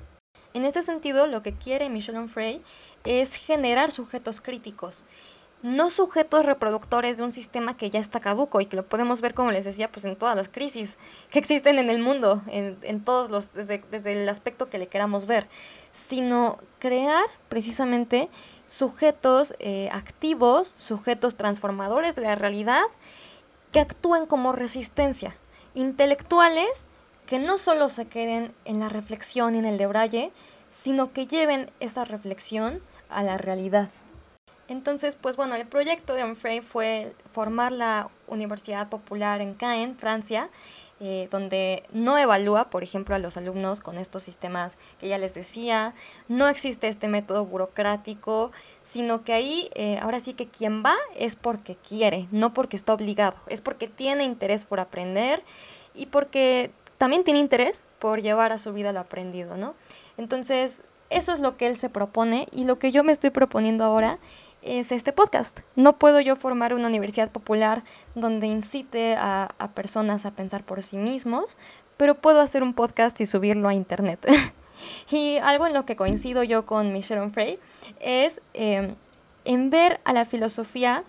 Speaker 1: En este sentido, lo que quiere Michel Onfray es generar sujetos críticos, no sujetos reproductores de un sistema que ya está caduco y que lo podemos ver, como les decía, pues en todas las crisis que existen en el mundo, en, todos los, desde, el aspecto que le queramos ver, sino crear precisamente sujetos eh, activos, sujetos transformadores de la realidad que actúen como resistencia, intelectuales que no solo se queden en la reflexión y en el de Braille, sino que lleven esa reflexión a la realidad. Entonces, pues bueno, el proyecto de Onfray fue formar la Universidad Popular en Caen, Francia, eh, donde no evalúa, por ejemplo, a los alumnos con estos sistemas que ya les decía, no existe este método burocrático, sino que ahí eh, ahora sí que quien va es porque quiere, no porque está obligado, es porque tiene interés por aprender y porque también tiene interés por llevar a su vida lo aprendido, ¿no? Entonces, eso es lo que él se propone y lo que yo me estoy proponiendo ahora es este podcast. No puedo yo formar una universidad popular donde incite a, personas a pensar por sí mismos, pero puedo hacer un podcast y subirlo a internet. y algo en lo que coincido yo con Michelle Onfray es eh, en ver a la filosofía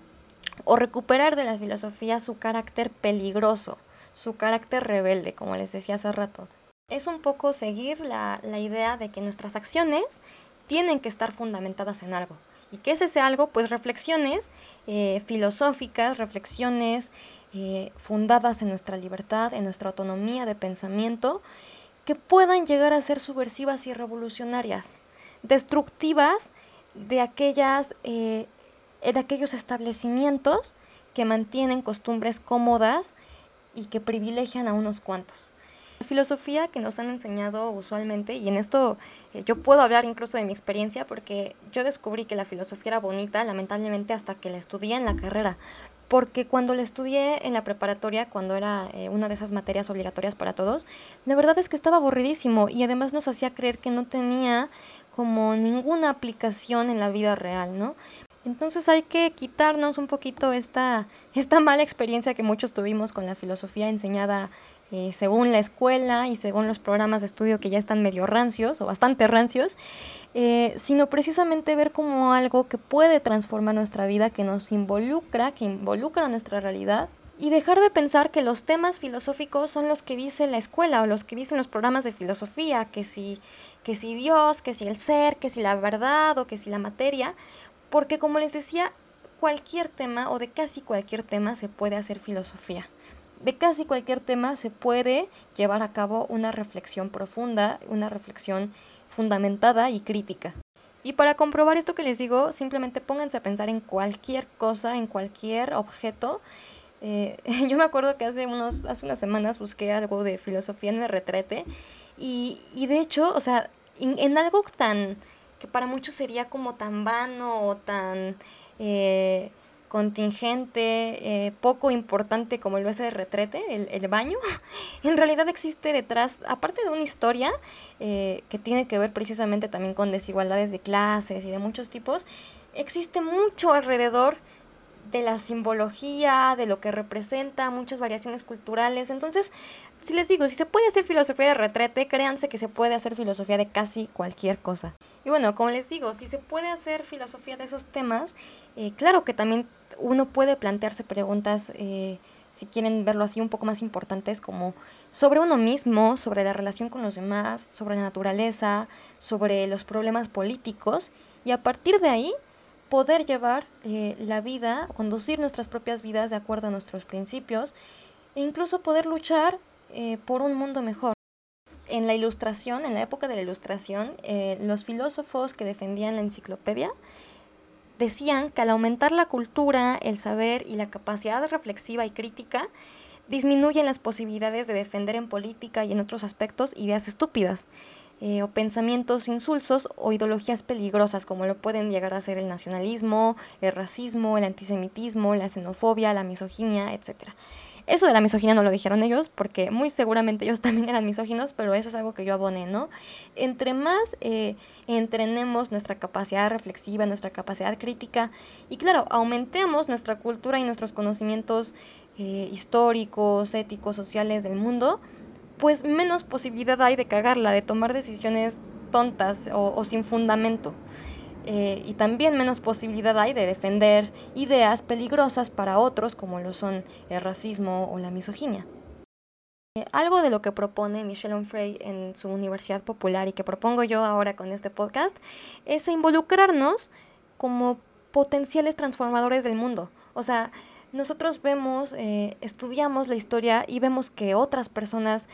Speaker 1: o recuperar de la filosofía su carácter peligroso, su carácter rebelde, como les decía hace rato. Es un poco seguir la, idea de que nuestras acciones tienen que estar fundamentadas en algo. ¿Y qué es ese algo? Pues reflexiones eh, filosóficas, reflexiones eh, fundadas en nuestra libertad, en nuestra autonomía de pensamiento, que puedan llegar a ser subversivas y revolucionarias, destructivas de, aquellas, eh, de aquellos establecimientos que mantienen costumbres cómodas y que privilegian a unos cuantos. La filosofía que nos han enseñado usualmente, y en esto eh, yo puedo hablar incluso de mi experiencia, porque yo descubrí que la filosofía era bonita, lamentablemente, hasta que la estudié en la carrera. Porque cuando la estudié en la preparatoria, cuando era eh, una de esas materias obligatorias para todos, la verdad es que estaba aburridísimo y además nos hacía creer que no tenía como ninguna aplicación en la vida real, ¿no? Entonces hay que quitarnos un poquito esta, esta mala experiencia que muchos tuvimos con la filosofía enseñada eh, según la escuela y según los programas de estudio que ya están medio rancios o bastante rancios, eh, sino precisamente ver como algo que puede transformar nuestra vida, que nos involucra, que involucra nuestra realidad y dejar de pensar que los temas filosóficos son los que dice la escuela o los que dicen los programas de filosofía, que si, que si Dios, que si el ser, que si la verdad o que si la materia, porque como les decía, cualquier tema o de casi cualquier tema se puede hacer filosofía de casi cualquier tema se puede llevar a cabo una reflexión profunda, una reflexión fundamentada y crítica. Y para comprobar esto que les digo, simplemente pónganse a pensar en cualquier cosa, en cualquier objeto. Eh, yo me acuerdo que hace, unos, hace unas semanas busqué algo de filosofía en el retrete y, de hecho, o sea, en, algo tan que para muchos sería como tan vano o tan... Eh, contingente, eh, poco importante como lo es el retrete, el, baño, en realidad existe detrás, aparte de una historia eh, que tiene que ver precisamente también con desigualdades de clases y de muchos tipos, existe mucho alrededor de la simbología, de lo que representa, muchas variaciones culturales. Entonces, si les digo, si se puede hacer filosofía de retrete, créanse que se puede hacer filosofía de casi cualquier cosa. Y bueno, como les digo, si se puede hacer filosofía de esos temas, eh, claro que también uno puede plantearse preguntas, eh, si quieren verlo así, un poco más importantes, como sobre uno mismo, sobre la relación con los demás, sobre la naturaleza, sobre los problemas políticos, y a partir de ahí poder llevar eh, la vida, conducir nuestras propias vidas de acuerdo a nuestros principios, e incluso poder luchar por un mundo mejor. En la ilustración, en la época de la ilustración, eh, los filósofos que defendían la enciclopedia decían que al aumentar la cultura, el saber y la capacidad reflexiva y crítica, disminuyen las posibilidades de defender en política y en otros aspectos ideas estúpidas, eh, o pensamientos insulsos o ideologías peligrosas, como lo pueden llegar a ser el nacionalismo, el racismo, el antisemitismo, la xenofobia, la misoginia, etc. Eso de la misoginia no lo dijeron ellos, porque muy seguramente ellos también eran misóginos, pero eso es algo que yo aboné, ¿no? Entre más eh, entrenemos nuestra capacidad reflexiva, nuestra capacidad crítica, y claro, aumentemos nuestra cultura y nuestros conocimientos eh, históricos, éticos, sociales del mundo, pues menos posibilidad hay de cagarla, de tomar decisiones tontas o sin fundamento. Eh, y también menos posibilidad hay de defender ideas peligrosas para otros como lo son el racismo o la misoginia. Eh, algo de lo que propone Michelle Onfray en su Universidad Popular y que propongo yo ahora con este podcast es involucrarnos como potenciales transformadores del mundo. O sea, nosotros vemos, eh, estudiamos la historia y vemos que otras personas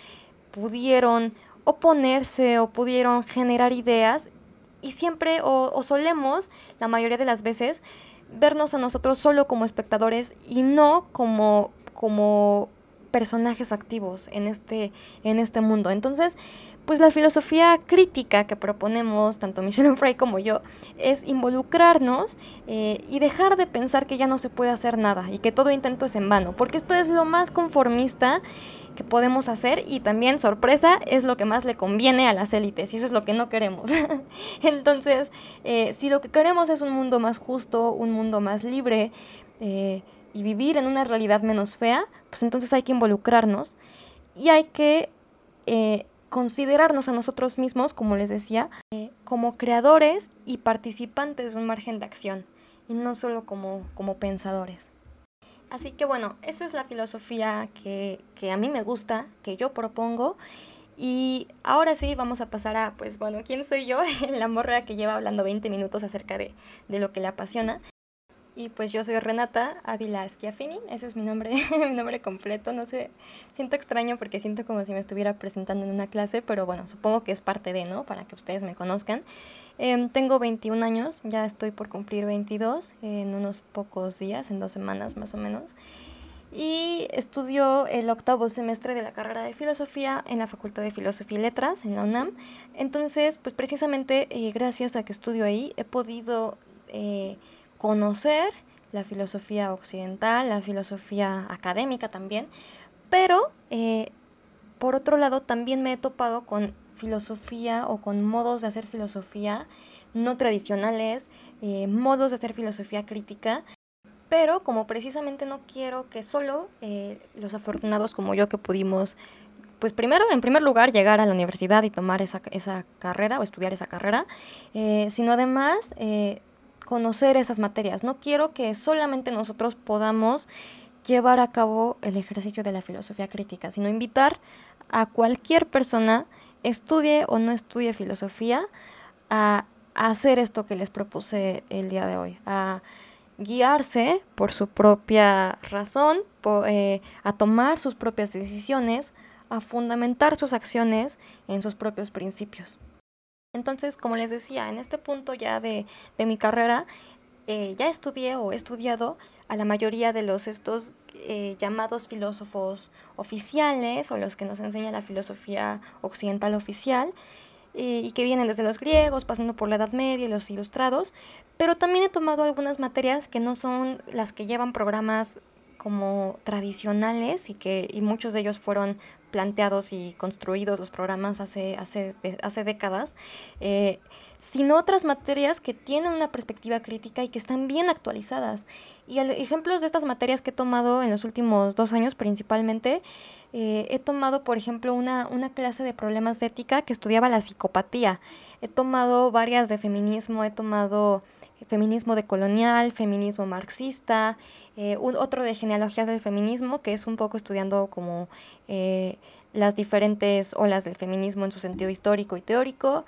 Speaker 1: pudieron oponerse o pudieron generar ideas y siempre o, solemos, la mayoría de las veces, vernos a nosotros solo como espectadores y no como, como personajes activos en este, en este mundo. Entonces, pues la filosofía crítica que proponemos, tanto Michelle Onfray como yo, es involucrarnos eh, y dejar de pensar que ya no se puede hacer nada y que todo intento es en vano, porque esto es lo más conformista que podemos hacer y también, sorpresa, es lo que más le conviene a las élites y eso es lo que no queremos. Entonces, eh, si lo que queremos es un mundo más justo, un mundo más libre eh, y vivir en una realidad menos fea, pues entonces hay que involucrarnos y hay que considerarnos a nosotros mismos, como les decía, como creadores y participantes de un margen de acción y no solo como, como pensadores. Así que bueno, esa es la filosofía que, a mí me gusta, que yo propongo. Y ahora sí, vamos a pasar a, pues bueno, ¿quién soy yo? la morra que lleva hablando 20 minutos acerca de, de lo que le apasiona. Y pues yo soy Renata Ávila Schiaffini, ese es mi nombre, mi nombre completo. No sé, siento extraño porque siento como si me estuviera presentando en una clase, pero bueno, supongo que es parte de, ¿no? Para que ustedes me conozcan. Em, tengo 21 años, ya estoy por cumplir 22 en unos pocos días, en dos semanas más o menos. Y estudio el octavo semestre de la carrera de filosofía en la Facultad de Filosofía y Letras, en la UNAM. Entonces, pues precisamente eh, gracias a que estudio ahí, he podido... Eh, conocer la filosofía occidental, la filosofía académica también, pero eh, por otro lado también me he topado con filosofía o con modos de hacer filosofía no tradicionales, eh, modos de hacer filosofía crítica, pero como precisamente no quiero que solo eh, los afortunados como yo que pudimos pues primero, en primer lugar, llegar a la universidad y tomar esa, esa carrera o estudiar esa carrera, sino además conocer esas materias. No quiero que solamente nosotros podamos llevar a cabo el ejercicio de la filosofía crítica, sino invitar a cualquier persona, estudie o no estudie filosofía, a, hacer esto que les propuse el día de hoy, a guiarse por su propia razón, eh, a tomar sus propias decisiones, a fundamentar sus acciones en sus propios principios. Entonces, como les decía, en este punto ya de, mi carrera, eh, ya estudié o he estudiado a la mayoría de los estos eh, llamados filósofos oficiales o los que nos enseña la filosofía occidental oficial eh, y que vienen desde los griegos, pasando por la Edad Media y los ilustrados, pero también he tomado algunas materias que no son las que llevan programas como tradicionales y que y muchos de ellos fueron planteados y construidos los programas hace, hace, hace décadas, eh, sino otras materias que tienen una perspectiva crítica y que están bien actualizadas. Y ejemplos de estas materias que he tomado en los últimos dos años principalmente, eh, he tomado, por ejemplo, una, una clase de problemas de ética que estudiaba la psicopatía. He tomado varias de feminismo, he tomado feminismo decolonial, feminismo marxista, eh, un, otro de genealogías del feminismo, que es un poco estudiando como eh, las diferentes olas del feminismo en su sentido histórico y teórico.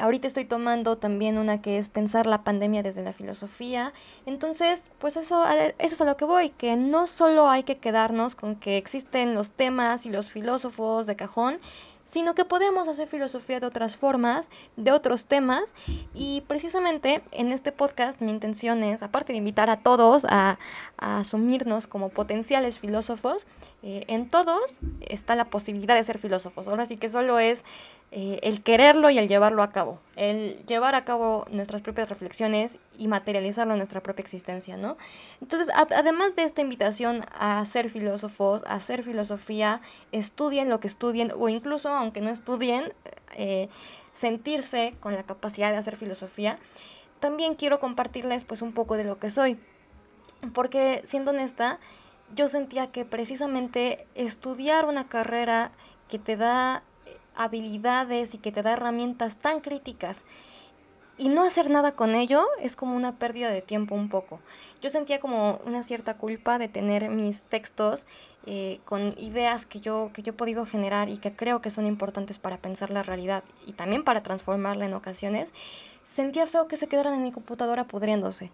Speaker 1: Ahorita estoy tomando también una que es pensar la pandemia desde la filosofía. Entonces, pues eso, eso es a lo que voy, que no solo hay que quedarnos con que existen los temas y los filósofos de cajón, sino que podemos hacer filosofía de otras formas, de otros temas. Y precisamente en este podcast mi intención es, aparte de invitar a todos a, asumirnos como potenciales filósofos, eh, en todos está la posibilidad de ser filósofos. Ahora sí que solo es eh, el quererlo y el llevarlo a cabo, el llevar a cabo nuestras propias reflexiones y materializarlo en nuestra propia existencia, ¿no? Entonces, además de esta invitación a ser filósofos, a hacer filosofía, estudien lo que estudien o incluso, aunque no estudien, eh, sentirse con la capacidad de hacer filosofía, también quiero compartirles pues un poco de lo que soy, porque siendo honesta, yo sentía que precisamente estudiar una carrera que te da habilidades y que te da herramientas tan críticas y no hacer nada con ello es como una pérdida de tiempo un poco. Yo sentía como una cierta culpa de tener mis textos eh, con ideas que yo, que yo he podido generar y que creo que son importantes para pensar la realidad y también para transformarla en ocasiones. Sentía feo que se quedaran en mi computadora pudriéndose.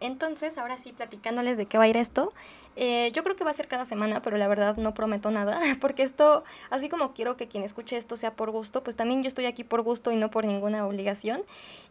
Speaker 1: Entonces, ahora sí, platicándoles de qué va a ir esto, eh, yo creo que va a ser cada semana, pero la verdad no prometo nada, porque esto, así como quiero que quien escuche esto sea por gusto, pues también yo estoy aquí por gusto y no por ninguna obligación.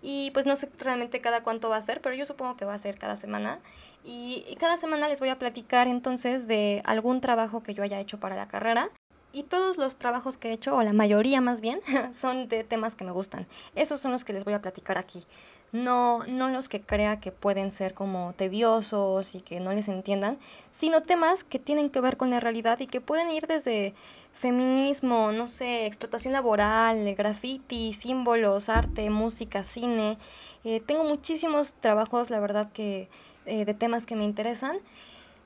Speaker 1: Y pues no sé realmente cada cuánto va a ser, pero yo supongo que va a ser cada semana. Y, y cada semana les voy a platicar entonces de algún trabajo que yo haya hecho para la carrera. Y todos los trabajos que he hecho, o la mayoría más bien, son de temas que me gustan. Esos son los que les voy a platicar aquí. No, no los que crea que pueden ser como tediosos y que no les entiendan, sino temas que tienen que ver con la realidad y que pueden ir desde feminismo, no sé, explotación laboral, graffiti, símbolos, arte, música, cine. Eh, tengo muchísimos trabajos, la verdad, que eh, de temas que me interesan.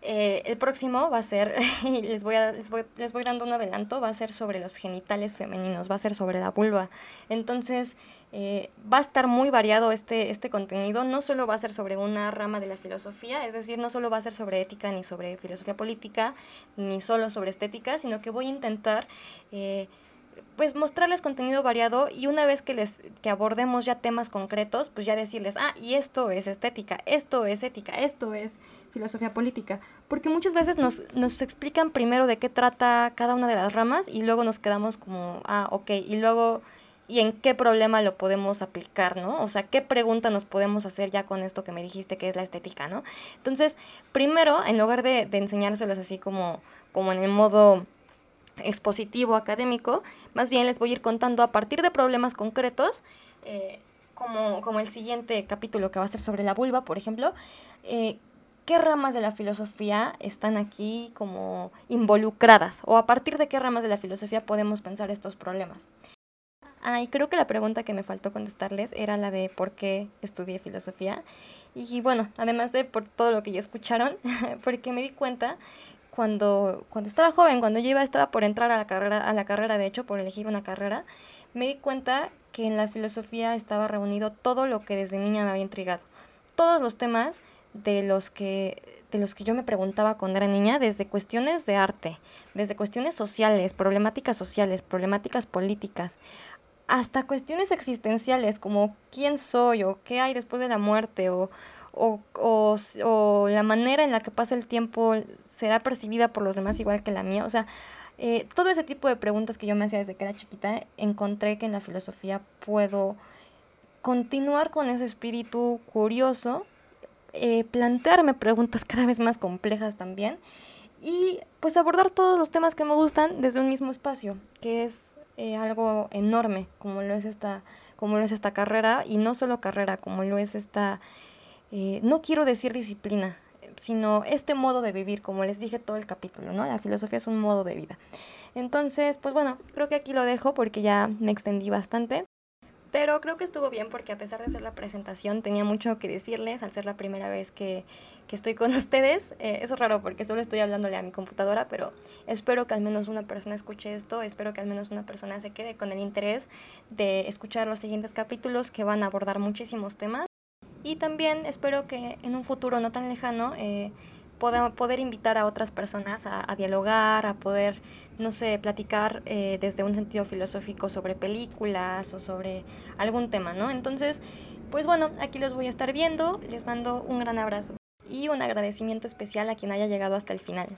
Speaker 1: Eh, el próximo va a ser, les voy, a, les, voy, les voy dando un adelanto, va a ser sobre los genitales femeninos, va a ser sobre la vulva. Entonces, eh, va a estar muy variado este, este contenido, no solo va a ser sobre una rama de la filosofía, es decir, no solo va a ser sobre ética ni sobre filosofía política, ni solo sobre estética, sino que voy a intentar eh, pues mostrarles contenido variado y una vez que les que abordemos ya temas concretos, pues ya decirles, ah, y esto es estética, esto es ética, esto es filosofía política, porque muchas veces nos, nos explican primero de qué trata cada una de las ramas y luego nos quedamos como, ah, ok, y luego y en qué problema lo podemos aplicar, ¿no? O sea, qué pregunta nos podemos hacer ya con esto que me dijiste que es la estética, ¿no? Entonces, primero, en lugar de, de enseñárselos así como, como en el modo expositivo académico, más bien les voy a ir contando a partir de problemas concretos, eh, como, como el siguiente capítulo que va a ser sobre la vulva, por ejemplo, eh, qué ramas de la filosofía están aquí como involucradas o a partir de qué ramas de la filosofía podemos pensar estos problemas. Ah, y creo que la pregunta que me faltó contestarles era la de por qué estudié filosofía. Y bueno, además de por todo lo que ya escucharon, porque me di cuenta cuando, cuando estaba joven, cuando yo iba, estaba por entrar a la carrera, a la carrera, de hecho, por elegir una carrera, me di cuenta que en la filosofía estaba reunido todo lo que desde niña me había intrigado. Todos los temas de los que de los que yo me preguntaba cuando era niña, desde cuestiones de arte, desde cuestiones sociales, problemáticas sociales, problemáticas políticas, hasta cuestiones existenciales como quién soy o qué hay después de la muerte o, o, o, la manera en la que pasa el tiempo será percibida por los demás igual que la mía. O sea, eh, todo ese tipo de preguntas que yo me hacía desde que era chiquita, encontré que en la filosofía puedo continuar con ese espíritu curioso, eh, plantearme preguntas cada vez más complejas también y pues abordar todos los temas que me gustan desde un mismo espacio, que es eh, algo enorme como lo es esta como lo es esta carrera y no solo carrera como lo es esta eh, no quiero decir disciplina sino este modo de vivir como les dije todo el capítulo no la filosofía es un modo de vida entonces pues bueno creo que aquí lo dejo porque ya me extendí bastante pero creo que estuvo bien porque a pesar de hacer la presentación tenía mucho que decirles al ser la primera vez que, que estoy con ustedes. Eh, es raro porque solo estoy hablándole a mi computadora, pero espero que al menos una persona escuche esto, espero que al menos una persona se quede con el interés de escuchar los siguientes capítulos que van a abordar muchísimos temas. Y también espero que en un futuro no tan lejano eh, poder invitar a otras personas a, a dialogar, a poder no sé, platicar eh, desde un sentido filosófico sobre películas o sobre algún tema, ¿no? Entonces, pues bueno, aquí los voy a estar viendo, les mando un gran abrazo y un agradecimiento especial a quien haya llegado hasta el final.